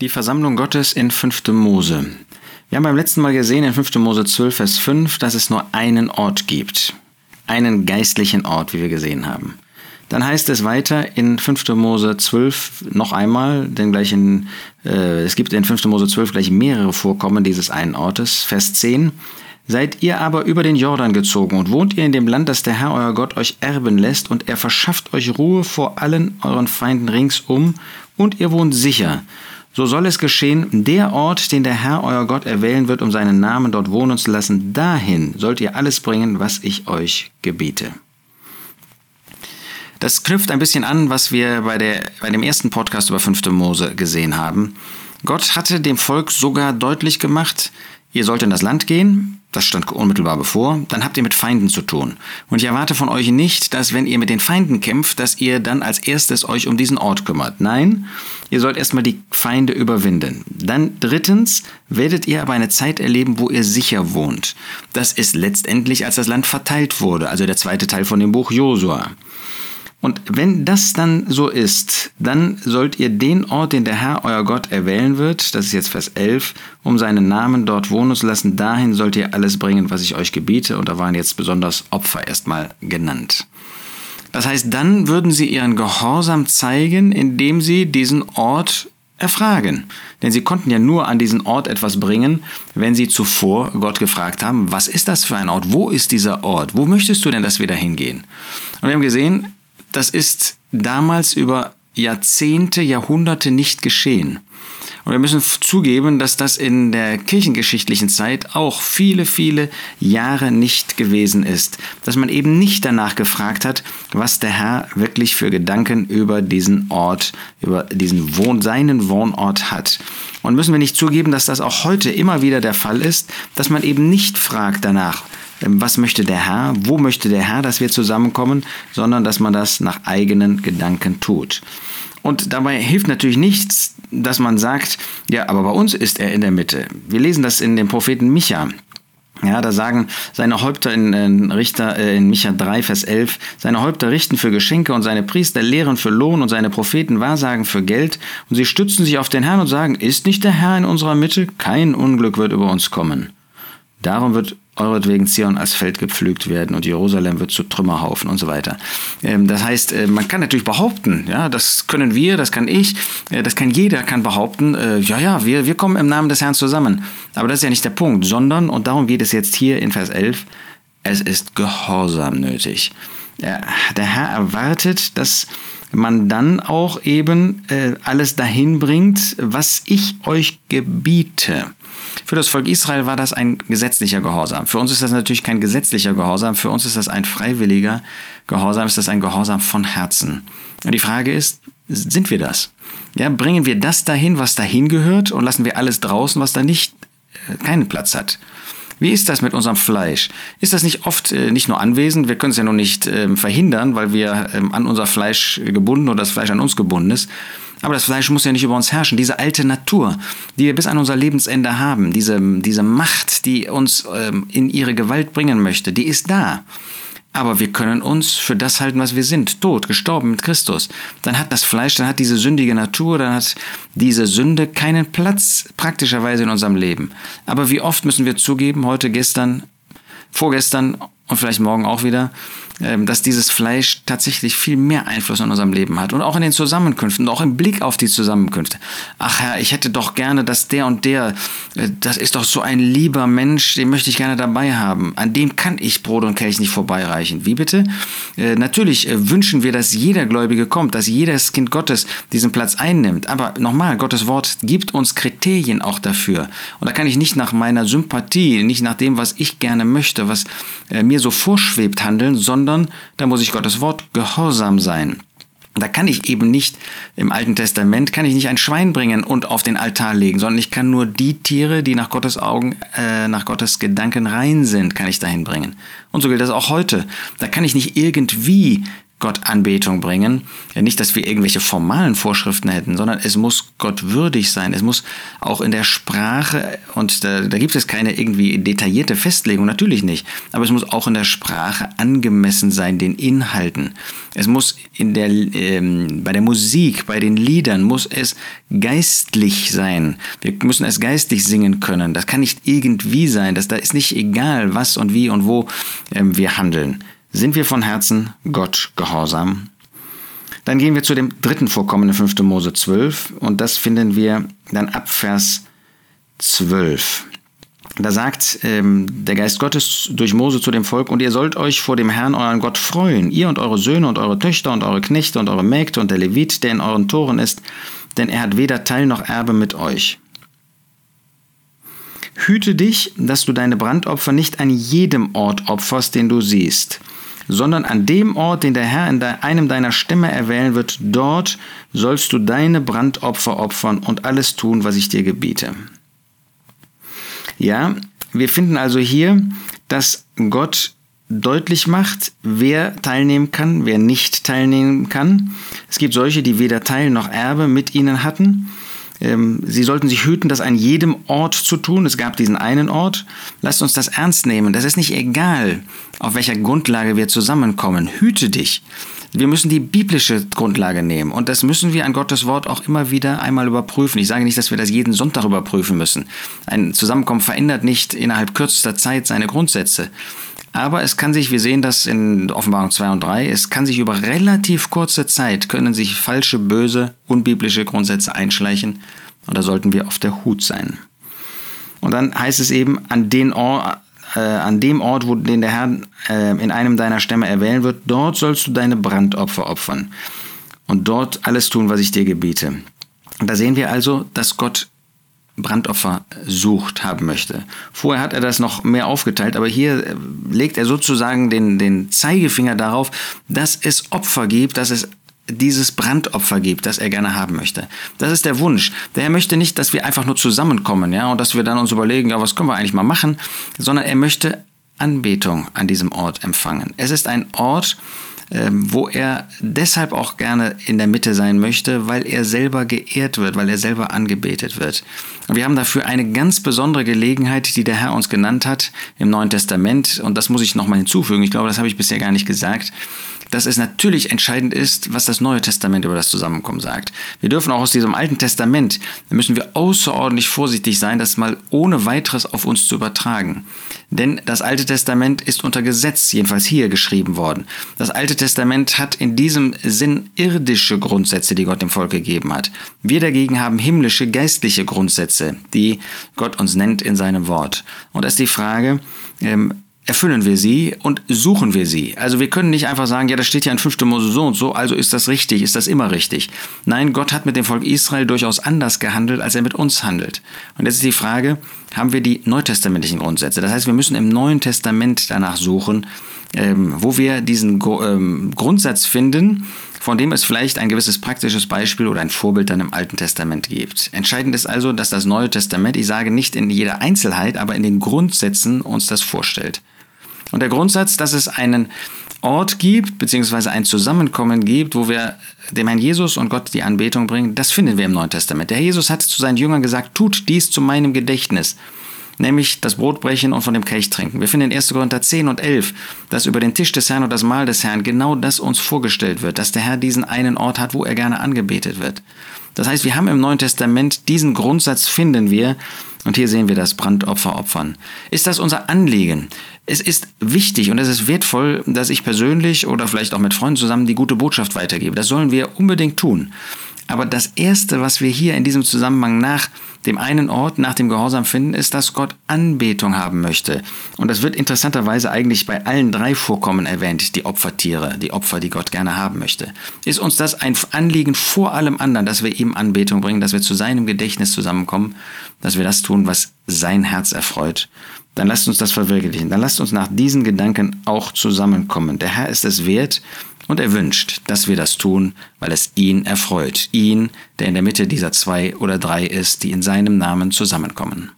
Die Versammlung Gottes in 5. Mose. Wir haben beim letzten Mal gesehen in 5. Mose 12, Vers 5, dass es nur einen Ort gibt. Einen geistlichen Ort, wie wir gesehen haben. Dann heißt es weiter in 5. Mose 12 noch einmal, denn gleich in, äh, es gibt in 5. Mose 12 gleich mehrere Vorkommen dieses einen Ortes. Vers 10. Seid ihr aber über den Jordan gezogen und wohnt ihr in dem Land, das der Herr euer Gott euch erben lässt, und er verschafft euch Ruhe vor allen euren Feinden ringsum, und ihr wohnt sicher. So soll es geschehen, der Ort, den der Herr euer Gott erwählen wird, um seinen Namen dort wohnen zu lassen, dahin sollt ihr alles bringen, was ich euch gebiete. Das knüpft ein bisschen an, was wir bei, der, bei dem ersten Podcast über 5. Mose gesehen haben. Gott hatte dem Volk sogar deutlich gemacht, ihr sollt in das Land gehen, das stand unmittelbar bevor, dann habt ihr mit Feinden zu tun. Und ich erwarte von euch nicht, dass wenn ihr mit den Feinden kämpft, dass ihr dann als erstes euch um diesen Ort kümmert. Nein, ihr sollt erstmal die Feinde überwinden. Dann drittens werdet ihr aber eine Zeit erleben, wo ihr sicher wohnt. Das ist letztendlich, als das Land verteilt wurde, also der zweite Teil von dem Buch Josua. Und wenn das dann so ist, dann sollt ihr den Ort, den der Herr euer Gott erwählen wird, das ist jetzt Vers 11, um seinen Namen dort wohnen zu lassen, dahin sollt ihr alles bringen, was ich euch gebiete. Und da waren jetzt besonders Opfer erstmal genannt. Das heißt, dann würden sie ihren Gehorsam zeigen, indem sie diesen Ort erfragen. Denn sie konnten ja nur an diesen Ort etwas bringen, wenn sie zuvor Gott gefragt haben, was ist das für ein Ort? Wo ist dieser Ort? Wo möchtest du denn, dass wir da hingehen? Und wir haben gesehen, das ist damals über Jahrzehnte, Jahrhunderte nicht geschehen. Und wir müssen zugeben, dass das in der kirchengeschichtlichen Zeit auch viele, viele Jahre nicht gewesen ist. Dass man eben nicht danach gefragt hat, was der Herr wirklich für Gedanken über diesen Ort, über diesen Wohn, seinen Wohnort hat. Und müssen wir nicht zugeben, dass das auch heute immer wieder der Fall ist, dass man eben nicht fragt danach, was möchte der Herr, wo möchte der Herr, dass wir zusammenkommen, sondern dass man das nach eigenen Gedanken tut. Und dabei hilft natürlich nichts, dass man sagt, ja, aber bei uns ist er in der Mitte. Wir lesen das in dem Propheten Micha. Ja, da sagen seine Häupter in, in Richter äh, in Micha 3 Vers 11, seine Häupter richten für Geschenke und seine Priester lehren für Lohn und seine Propheten wahrsagen für Geld und sie stützen sich auf den Herrn und sagen, ist nicht der Herr in unserer Mitte? Kein Unglück wird über uns kommen. Darum wird euretwegen Zion als Feld gepflügt werden und Jerusalem wird zu Trümmerhaufen und so weiter. Ähm, das heißt, äh, man kann natürlich behaupten, ja, das können wir, das kann ich, äh, das kann jeder, kann behaupten, äh, ja, ja, wir, wir kommen im Namen des Herrn zusammen. Aber das ist ja nicht der Punkt, sondern, und darum geht es jetzt hier in Vers 11, es ist Gehorsam nötig. Der Herr erwartet, dass man dann auch eben alles dahin bringt, was ich euch gebiete. Für das Volk Israel war das ein gesetzlicher Gehorsam. Für uns ist das natürlich kein gesetzlicher Gehorsam, für uns ist das ein freiwilliger Gehorsam, ist das ein Gehorsam von Herzen. Und die Frage ist, sind wir das? Ja, bringen wir das dahin, was dahin gehört und lassen wir alles draußen, was da nicht äh, keinen Platz hat? Wie ist das mit unserem Fleisch? Ist das nicht oft äh, nicht nur anwesend? Wir können es ja noch nicht ähm, verhindern, weil wir ähm, an unser Fleisch gebunden oder das Fleisch an uns gebunden ist. Aber das Fleisch muss ja nicht über uns herrschen. Diese alte Natur, die wir bis an unser Lebensende haben, diese, diese Macht, die uns ähm, in ihre Gewalt bringen möchte, die ist da. Aber wir können uns für das halten, was wir sind, tot, gestorben mit Christus. Dann hat das Fleisch, dann hat diese sündige Natur, dann hat diese Sünde keinen Platz praktischerweise in unserem Leben. Aber wie oft müssen wir zugeben, heute, gestern, vorgestern und vielleicht morgen auch wieder, ähm, dass dieses Fleisch tatsächlich viel mehr Einfluss in unserem Leben hat und auch in den Zusammenkünften, auch im Blick auf die Zusammenkünfte. Ach Herr, ich hätte doch gerne, dass der und der, äh, das ist doch so ein lieber Mensch, den möchte ich gerne dabei haben. An dem kann ich Brot und Kelch nicht vorbeireichen. Wie bitte? Äh, natürlich äh, wünschen wir, dass jeder Gläubige kommt, dass jedes Kind Gottes diesen Platz einnimmt. Aber nochmal, Gottes Wort gibt uns Kriterien auch dafür. Und da kann ich nicht nach meiner Sympathie, nicht nach dem, was ich gerne möchte, was mir so vorschwebt handeln, sondern sondern da muss ich Gottes Wort gehorsam sein. Da kann ich eben nicht im Alten Testament kann ich nicht ein Schwein bringen und auf den Altar legen, sondern ich kann nur die Tiere, die nach Gottes Augen, äh, nach Gottes Gedanken rein sind, kann ich dahin bringen. Und so gilt das auch heute. Da kann ich nicht irgendwie Gott Anbetung bringen. Ja, nicht, dass wir irgendwelche formalen Vorschriften hätten, sondern es muss Gott würdig sein. Es muss auch in der Sprache, und da, da gibt es keine irgendwie detaillierte Festlegung, natürlich nicht, aber es muss auch in der Sprache angemessen sein, den Inhalten. Es muss in der, ähm, bei der Musik, bei den Liedern, muss es geistlich sein. Wir müssen es geistlich singen können. Das kann nicht irgendwie sein. Das, da ist nicht egal, was und wie und wo ähm, wir handeln. Sind wir von Herzen Gott gehorsam? Dann gehen wir zu dem dritten Vorkommen in 5. Mose 12 und das finden wir dann ab Vers 12. Da sagt ähm, der Geist Gottes durch Mose zu dem Volk, und ihr sollt euch vor dem Herrn euren Gott freuen, ihr und eure Söhne und eure Töchter und eure Knechte und eure Mägde und der Levit, der in euren Toren ist, denn er hat weder Teil noch Erbe mit euch. Hüte dich, dass du deine Brandopfer nicht an jedem Ort opferst, den du siehst, sondern an dem Ort, den der Herr in einem deiner Stämme erwählen wird, dort sollst du deine Brandopfer opfern und alles tun, was ich dir gebiete. Ja, wir finden also hier, dass Gott deutlich macht, wer teilnehmen kann, wer nicht teilnehmen kann. Es gibt solche, die weder Teil noch Erbe mit ihnen hatten. Ähm, sie sollten sich hüten, das an jedem Ort zu tun. Es gab diesen einen Ort. Lasst uns das ernst nehmen. Das ist nicht egal, auf welcher Grundlage wir zusammenkommen. Hüte dich. Wir müssen die biblische Grundlage nehmen und das müssen wir an Gottes Wort auch immer wieder einmal überprüfen. Ich sage nicht, dass wir das jeden Sonntag überprüfen müssen. Ein Zusammenkommen verändert nicht innerhalb kürzester Zeit seine Grundsätze. Aber es kann sich, wir sehen das in Offenbarung 2 und 3, es kann sich über relativ kurze Zeit, können sich falsche, böse, unbiblische Grundsätze einschleichen. Und da sollten wir auf der Hut sein. Und dann heißt es eben, an, den Ort, äh, an dem Ort, wo den der Herr äh, in einem deiner Stämme erwählen wird, dort sollst du deine Brandopfer opfern. Und dort alles tun, was ich dir gebiete. Und da sehen wir also, dass Gott Brandopfer sucht, haben möchte. Vorher hat er das noch mehr aufgeteilt, aber hier äh, legt er sozusagen den, den Zeigefinger darauf, dass es Opfer gibt, dass es dieses Brandopfer gibt, das er gerne haben möchte. Das ist der Wunsch. Der möchte nicht, dass wir einfach nur zusammenkommen, ja, und dass wir dann uns überlegen, ja, was können wir eigentlich mal machen, sondern er möchte Anbetung an diesem Ort empfangen. Es ist ein Ort, wo er deshalb auch gerne in der Mitte sein möchte, weil er selber geehrt wird, weil er selber angebetet wird. Wir haben dafür eine ganz besondere Gelegenheit, die der Herr uns genannt hat im Neuen Testament. Und das muss ich nochmal hinzufügen. Ich glaube, das habe ich bisher gar nicht gesagt dass es natürlich entscheidend ist, was das Neue Testament über das Zusammenkommen sagt. Wir dürfen auch aus diesem Alten Testament, da müssen wir außerordentlich vorsichtig sein, das mal ohne weiteres auf uns zu übertragen. Denn das Alte Testament ist unter Gesetz, jedenfalls hier geschrieben worden. Das Alte Testament hat in diesem Sinn irdische Grundsätze, die Gott dem Volk gegeben hat. Wir dagegen haben himmlische, geistliche Grundsätze, die Gott uns nennt in seinem Wort. Und da ist die Frage, ähm, erfüllen wir sie und suchen wir sie. Also wir können nicht einfach sagen, ja, das steht ja in 5. Mose so und so, also ist das richtig, ist das immer richtig. Nein, Gott hat mit dem Volk Israel durchaus anders gehandelt, als er mit uns handelt. Und jetzt ist die Frage, haben wir die neutestamentlichen Grundsätze? Das heißt, wir müssen im Neuen Testament danach suchen, ähm, wo wir diesen ähm, Grundsatz finden, von dem es vielleicht ein gewisses praktisches Beispiel oder ein Vorbild dann im Alten Testament gibt. Entscheidend ist also, dass das Neue Testament, ich sage nicht in jeder Einzelheit, aber in den Grundsätzen uns das vorstellt. Und der Grundsatz, dass es einen Ort gibt, beziehungsweise ein Zusammenkommen gibt, wo wir dem Herrn Jesus und Gott die Anbetung bringen, das finden wir im Neuen Testament. Der Herr Jesus hat zu seinen Jüngern gesagt, tut dies zu meinem Gedächtnis, nämlich das Brot brechen und von dem Kelch trinken. Wir finden in 1. Korinther 10 und 11, dass über den Tisch des Herrn und das Mahl des Herrn genau das uns vorgestellt wird, dass der Herr diesen einen Ort hat, wo er gerne angebetet wird. Das heißt, wir haben im Neuen Testament diesen Grundsatz finden wir, und hier sehen wir das Brandopfer opfern. Ist das unser Anliegen? Es ist wichtig und es ist wertvoll, dass ich persönlich oder vielleicht auch mit Freunden zusammen die gute Botschaft weitergebe. Das sollen wir unbedingt tun. Aber das Erste, was wir hier in diesem Zusammenhang nach dem einen Ort, nach dem Gehorsam finden, ist, dass Gott Anbetung haben möchte. Und das wird interessanterweise eigentlich bei allen drei Vorkommen erwähnt, die Opfertiere, die Opfer, die Gott gerne haben möchte. Ist uns das ein Anliegen vor allem anderen, dass wir ihm Anbetung bringen, dass wir zu seinem Gedächtnis zusammenkommen, dass wir das tun, was sein Herz erfreut? Dann lasst uns das verwirklichen. Dann lasst uns nach diesen Gedanken auch zusammenkommen. Der Herr ist es wert, und er wünscht, dass wir das tun, weil es ihn erfreut. Ihn, der in der Mitte dieser zwei oder drei ist, die in seinem Namen zusammenkommen.